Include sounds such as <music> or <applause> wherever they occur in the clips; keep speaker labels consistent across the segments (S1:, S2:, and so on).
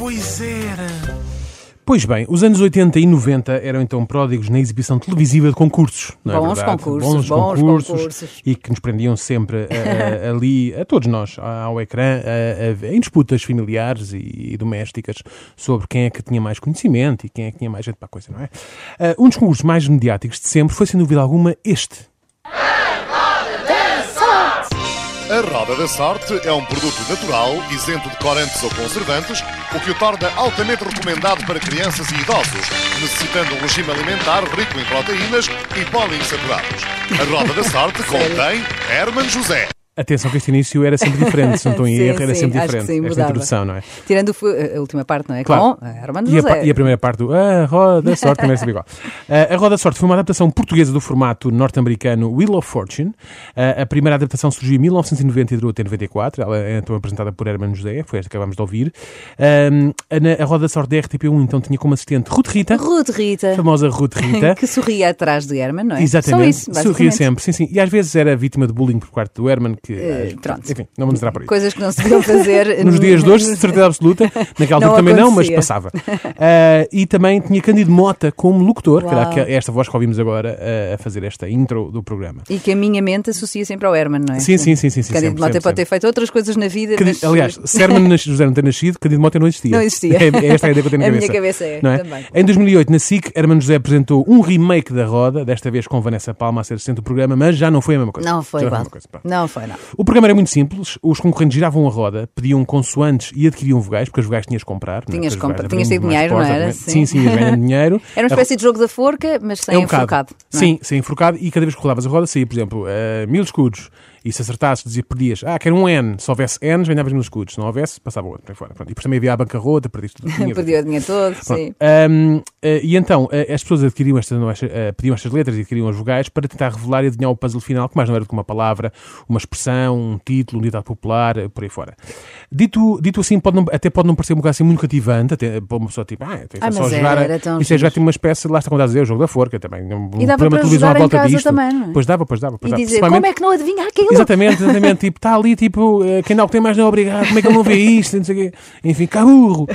S1: Pois era.
S2: Pois bem, os anos 80 e 90 eram então pródigos na exibição televisiva de concursos, não é
S3: Bons
S2: verdade?
S3: concursos, bons concursos.
S2: e que nos prendiam sempre a- a- <laughs> ali, a todos nós, ao ecrã, a- em disputas familiares e, e domésticas sobre quem é que tinha mais conhecimento e quem é que tinha mais gente para a coisa, não é? Ah, um dos concursos mais mediáticos de sempre foi, sem dúvida alguma, este.
S4: A Roda da Sorte é um produto natural, isento de corantes ou conservantes, o que o torna altamente recomendado para crianças e idosos, necessitando um regime alimentar rico em proteínas e poliinsaturados. A Roda da Sorte <laughs> contém Herman José.
S2: Atenção que este início era sempre diferente, se não estou em <laughs>
S3: Sim,
S2: erro, era
S3: sim,
S2: sempre diferente.
S3: sim,
S2: esta introdução, não é?
S3: Tirando a última parte, não é?
S2: Claro.
S3: Com a Herman
S2: E a,
S3: José.
S2: e a primeira parte do A Roda da Sorte também é sempre igual. Uh, <laughs> a Roda da Sorte foi uma adaptação portuguesa do formato norte-americano Wheel of Fortune. Uh, a primeira adaptação surgiu em 1990 e durou até 94. Ela é então apresentada por Herman José, foi esta que acabamos de ouvir. Um, a, a Roda da Sorte da RTP1 então tinha como assistente Ruth Rita,
S3: Ruth Rita.
S2: a famosa Ruth Rita. <laughs>
S3: Que sorria atrás de Herman, não é?
S2: Exatamente,
S3: Só isso,
S2: sorria sempre, sim, sim. E às vezes era vítima de bullying por parte do Herman, que,
S3: Eh,
S2: ah,
S3: pronto.
S2: enfim, não vamos entrar por aí.
S3: Coisas que não se deviam fazer. <laughs>
S2: Nos dias de hoje, de certeza <laughs> absoluta, naquela altura também não, mas
S3: acontecia.
S2: passava. Ah, e também tinha Cândido Mota como locutor, que era
S3: Uau.
S2: esta voz que ouvimos agora ah, a fazer esta intro do programa.
S3: E que a minha mente associa sempre ao Herman, não é?
S2: Sim, sim, sim, sim, sim,
S3: Cândido
S2: sempre,
S3: Mota
S2: sempre,
S3: pode ter feito outras coisas na vida, mas...
S2: aliás, se Herman José não ter nascido, Cândido Mota não existia.
S3: Não existia. <laughs>
S2: É, é esta a ideia que eu tenho na
S3: A
S2: cabeça.
S3: minha cabeça é,
S2: não
S3: também.
S2: Em 2008, na SIC, Herman José apresentou um remake da Roda, desta vez com Vanessa Palma a ser assistente do programa, mas já não foi a mesma coisa.
S3: Não foi
S2: Já
S3: igual. Não foi, não.
S2: O programa era muito simples, os concorrentes giravam a roda, pediam consoantes e adquiriam vogais, porque as vogais tinhas de comprar. não é?
S3: Tinhas compra-
S2: vogais
S3: tinhas de dinheiro, não era?
S2: exatamente. Sim, sim, ias ganhando dinheiro. <laughs>
S3: Era uma espécie de jogo da forca, mas sem
S2: É um
S3: enforcado. não é?
S2: Sim, sem enforcado e cada vez que rodavas a roda saía, por exemplo, eh, mil escudos e se acertasses dizia, perdias, ah, quero um N. Se houvesse N, ganhavas mil escudos. Se não houvesse, passava outro. Para fora. Pronto. E depois também havia a bancarrota, perdiste tudo. <laughs>
S3: Perdi o dinheiro todo, sim.
S2: Ahm, eh, e então, eh, as pessoas adquiriam estas, eh, pediam estas letras e adquiriam as vogais para tentar revelar e adivinhar o puzzle final, que mais não era do que uma palavra, uma expressão, um título, um ditado popular, por aí fora. Dito, dito assim, pode não- até pode não parecer um bocado assim muito cativante, até para uma pessoa tipo, ah, isso
S3: Ah,
S2: é só
S3: mas
S2: jogar.
S3: era, tão
S2: isso é já tinha uma espécie, lá está como estás a dizer, o jogo da forca também. Um,
S3: E dava para jogar em casa
S2: disto.
S3: também, não é?
S2: Pois dava, pois dava. Pois
S3: E
S2: dava.
S3: dizer, como é que não adivinha aquilo?
S2: Exatamente, exatamente. Tipo, está ali, tipo, eh, quem dá o que tem mais não é obrigado. Como é que ele não vê isto? Não sei o quê. Enfim, cá burro.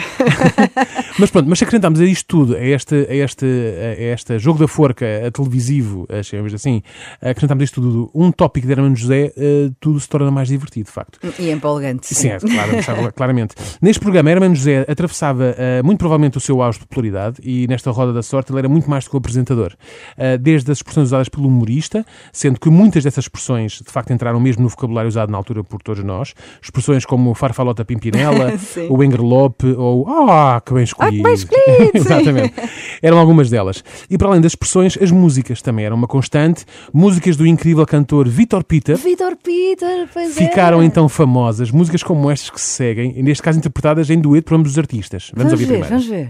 S2: <laughs> mas pronto, mas se acrescentarmos a isto tudo, a este, a este, a este jogo da forca, a televisivo, a chamamos assim, acrescentarmos isto tudo, um tópico de Hermano José, eh, tudo se torna mais divertido, de facto.
S3: E empolgante.
S2: Sim, é, claro, claramente. Neste programa, Hermano José atravessava eh, muito provavelmente o seu auge de popularidade e nesta roda da sorte ele era muito mais do que o apresentador. Eh, desde as expressões usadas pelo humorista, sendo que muitas dessas expressões de facto entraram mesmo no vocabulário usado na altura por todos nós. Expressões como farfalota pimpinela, <laughs> o engerlope ou ah, que bem escolhido.
S3: bem escolhido. <laughs>
S2: Exatamente. Eram algumas delas. E para além das expressões, as músicas também eram uma constante. Músicas do incrível cantor Vitor Peter,
S3: Vitor Peter, pois
S2: Ficaram
S3: é.
S2: então famosas músicas como estas que se seguem, neste caso interpretadas em dueto por ambos os artistas. Vamos,
S3: Vamos
S2: ouvir
S3: ver,
S2: primeiro.
S3: vamos ver.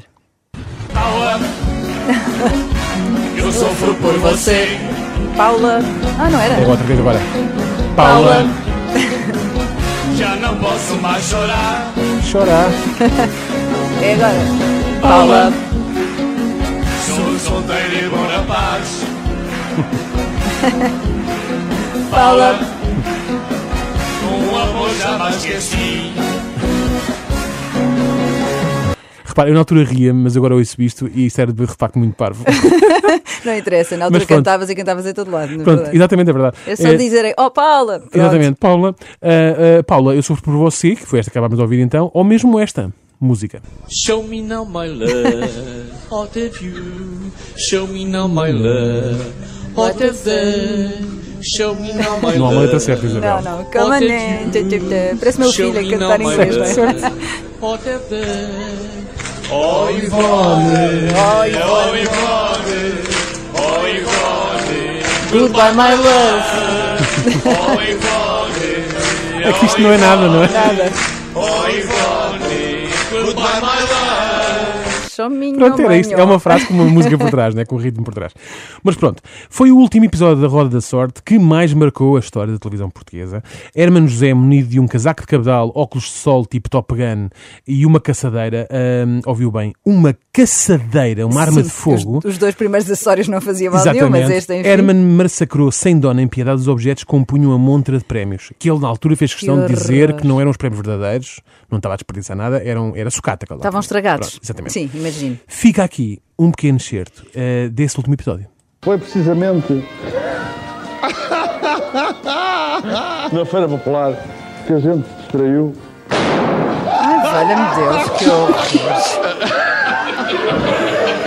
S1: Eu sofro por você.
S3: Paula. Ah, não era?
S2: Agora, outra vez agora.
S3: Paula. <laughs>
S1: Já não posso mais chorar.
S2: Chorar.
S3: É <laughs> agora.
S2: Paula.
S1: Sou solteiro e bom rapaz. <laughs>
S3: Paula.
S1: Com amor jamais esqueci.
S2: Repara, eu na altura ria, mas agora ouço isto e isto era de facto muito parvo. <laughs>
S3: Não interessa, na altura
S2: Mas
S3: cantavas e cantavas em todo lado. Na
S2: Pronto,
S3: verdade.
S2: exatamente, é verdade.
S3: É só
S2: Eh,
S3: dizerem, oh Paula. Pronto.
S2: Exatamente, Paula. ah, ah, Paula, eu sofro por você, que foi esta que acabámos de ouvir então, ou mesmo esta música.
S5: Show me now my love, what have you? Show me now my love, what have they? Show me now my
S2: Não há uma
S5: love.
S2: letra certa, Isabel.
S3: Não, não, calma, né? Tch, tch, tch. Parece meu
S5: Show
S3: filho a
S5: me
S3: cantar
S5: now
S3: em
S5: my
S3: inglês, não é?
S5: love, What have they?
S1: Oh Ivone, oh Ivone, oh Ivone,
S3: Goodbye, my love.
S1: oh Ivone,
S2: É que isto não é nada, não é?
S3: Nada.
S1: oh Ivone, goodbye my love.
S2: Pronto, era isto. É uma frase com uma música por trás, né? com um ritmo por trás. Mas pronto, foi o último episódio da Roda da Sorte que mais marcou a história da televisão portuguesa. Hermano José, munido de um casaco de cabedal, óculos de sol tipo Top Gun e uma caçadeira, hum, ouviu bem, uma caçadeira, uma arma
S3: Sim,
S2: de fogo.
S3: Os, os dois primeiros acessórios não faziam mal nenhum, mas este, enfim.
S2: Herman massacrou sem dó nem piedade os objetos que compunham a montra de prémios. Que ele, na altura, fez questão de dizer que não eram os prémios verdadeiros, não estava a desperdiçar nada, eram, era sucata.
S3: Estavam estragados.
S2: Pronto, exatamente.
S3: Sim, imagino.
S2: Fica aqui um pequeno excerto eh, desse último episódio.
S6: Foi precisamente <laughs> na Feira Popular que a gente se distraiu.
S3: Ai, valha-me Deus, que horror.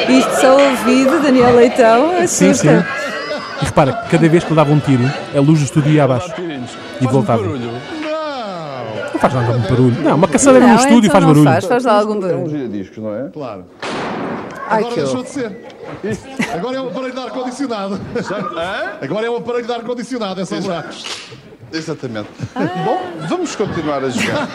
S3: Isto só ouvido, Daniel Leitão,
S2: Sim, sim.
S3: assusta.
S2: E repara, cada vez que ele dava um tiro, a luz do estúdio ia abaixo. E voltava. Não faz nada de barulho. Não, uma caçadeira no
S3: Não,
S2: estúdio
S3: então
S2: faz
S3: não
S2: barulho.
S3: faz, faz lá algum
S6: É um
S3: barulho.
S6: giradiscos, não é?
S4: Claro.
S3: Ai,
S4: Agora
S3: que
S4: deixou de ser. Agora é um aparelho de ar-condicionado. Agora é um aparelho de ar-condicionado, é só buracos.
S6: Exatamente. Bom, <laughs> vamos continuar a jogar.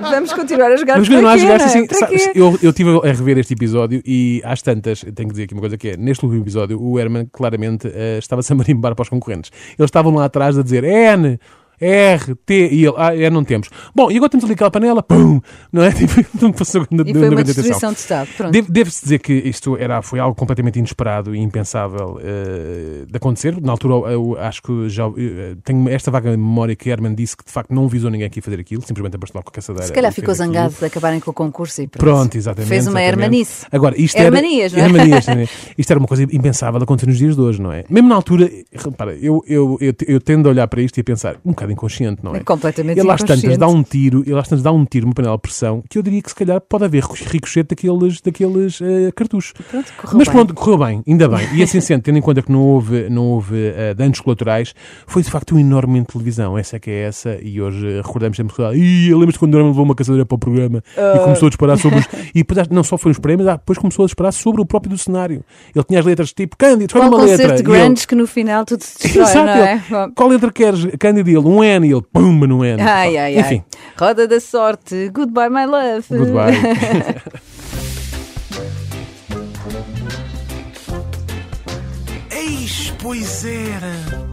S3: Vamos continuar a jogar
S2: Vamos continuar a jogar
S3: não é?
S2: assim. Sabes, eu, eu estive a rever este episódio e às tantas, tenho que dizer aqui uma coisa que é, neste último episódio, o Herman claramente eh, estava-se a marimbar para os concorrentes. Eles estavam lá atrás a dizer N, R, T, e ele, ah, é, não temos. Bom, e agora temos ali aquela panela, pum, não é? <laughs> Tipo, não passou na,
S3: E foi uma destruição de Estado.
S2: Deve-se dizer que isto era, foi algo completamente inesperado e impensável eh, de acontecer. Na altura, eu acho que já eh, tenho esta vaga memória que Herman disse que de facto não visou ninguém aqui fazer aquilo, simplesmente lá com a caçadeira.
S3: Se calhar ficou
S2: aquilo.
S3: zangado de acabarem com o concurso e pronto.
S2: Pronto, exatamente.
S3: Fez uma
S2: exatamente.
S3: hermanice.
S2: Agora, isto
S3: Hermanias,
S2: era,
S3: não é?
S2: Hermanias, não é? <laughs> Isto era uma coisa impensável de acontecer nos dias de hoje, não é? Mesmo na altura, repara, eu, eu, eu, eu tendo a olhar para isto e a pensar, um bocado inconsciente, não é?
S3: É completamente
S2: Ele às tantas dá um tiro, ele às tantas dá um tiro, uma panela de pressão, que eu diria que se calhar pode haver ricochete daqueles, daqueles eh, cartuchos.
S3: Pronto,
S2: Mas
S3: bem.
S2: pronto, correu bem, ainda bem. E assim sendo, tendo em conta que não houve, não houve eh, danos colaterais, foi de facto um enorme de televisão. Essa é que é essa, e hoje eh, recordamos sempre que Ih, lembras-te quando o Norman levou uma caçadeira para o programa
S3: Ah.
S2: e começou a disparar sobre os. <laughs> E depois não só foi os prémios, ah, depois começou a disparar sobre o próprio do cenário. Ele tinha as letras tipo Cândido, escolhe uma letra.
S3: de
S2: E ele-
S3: grandes que no final tudo se destrói,
S2: Exato,
S3: não é?
S2: ele. Qual letra queres? Cândido, ele, um N, e ele, pumba no N.
S3: Ai, ai, ai.
S2: Enfim,
S3: Roda da sorte. Goodbye, my love.
S2: goodbye. <laughs>
S7: Eis, pois era.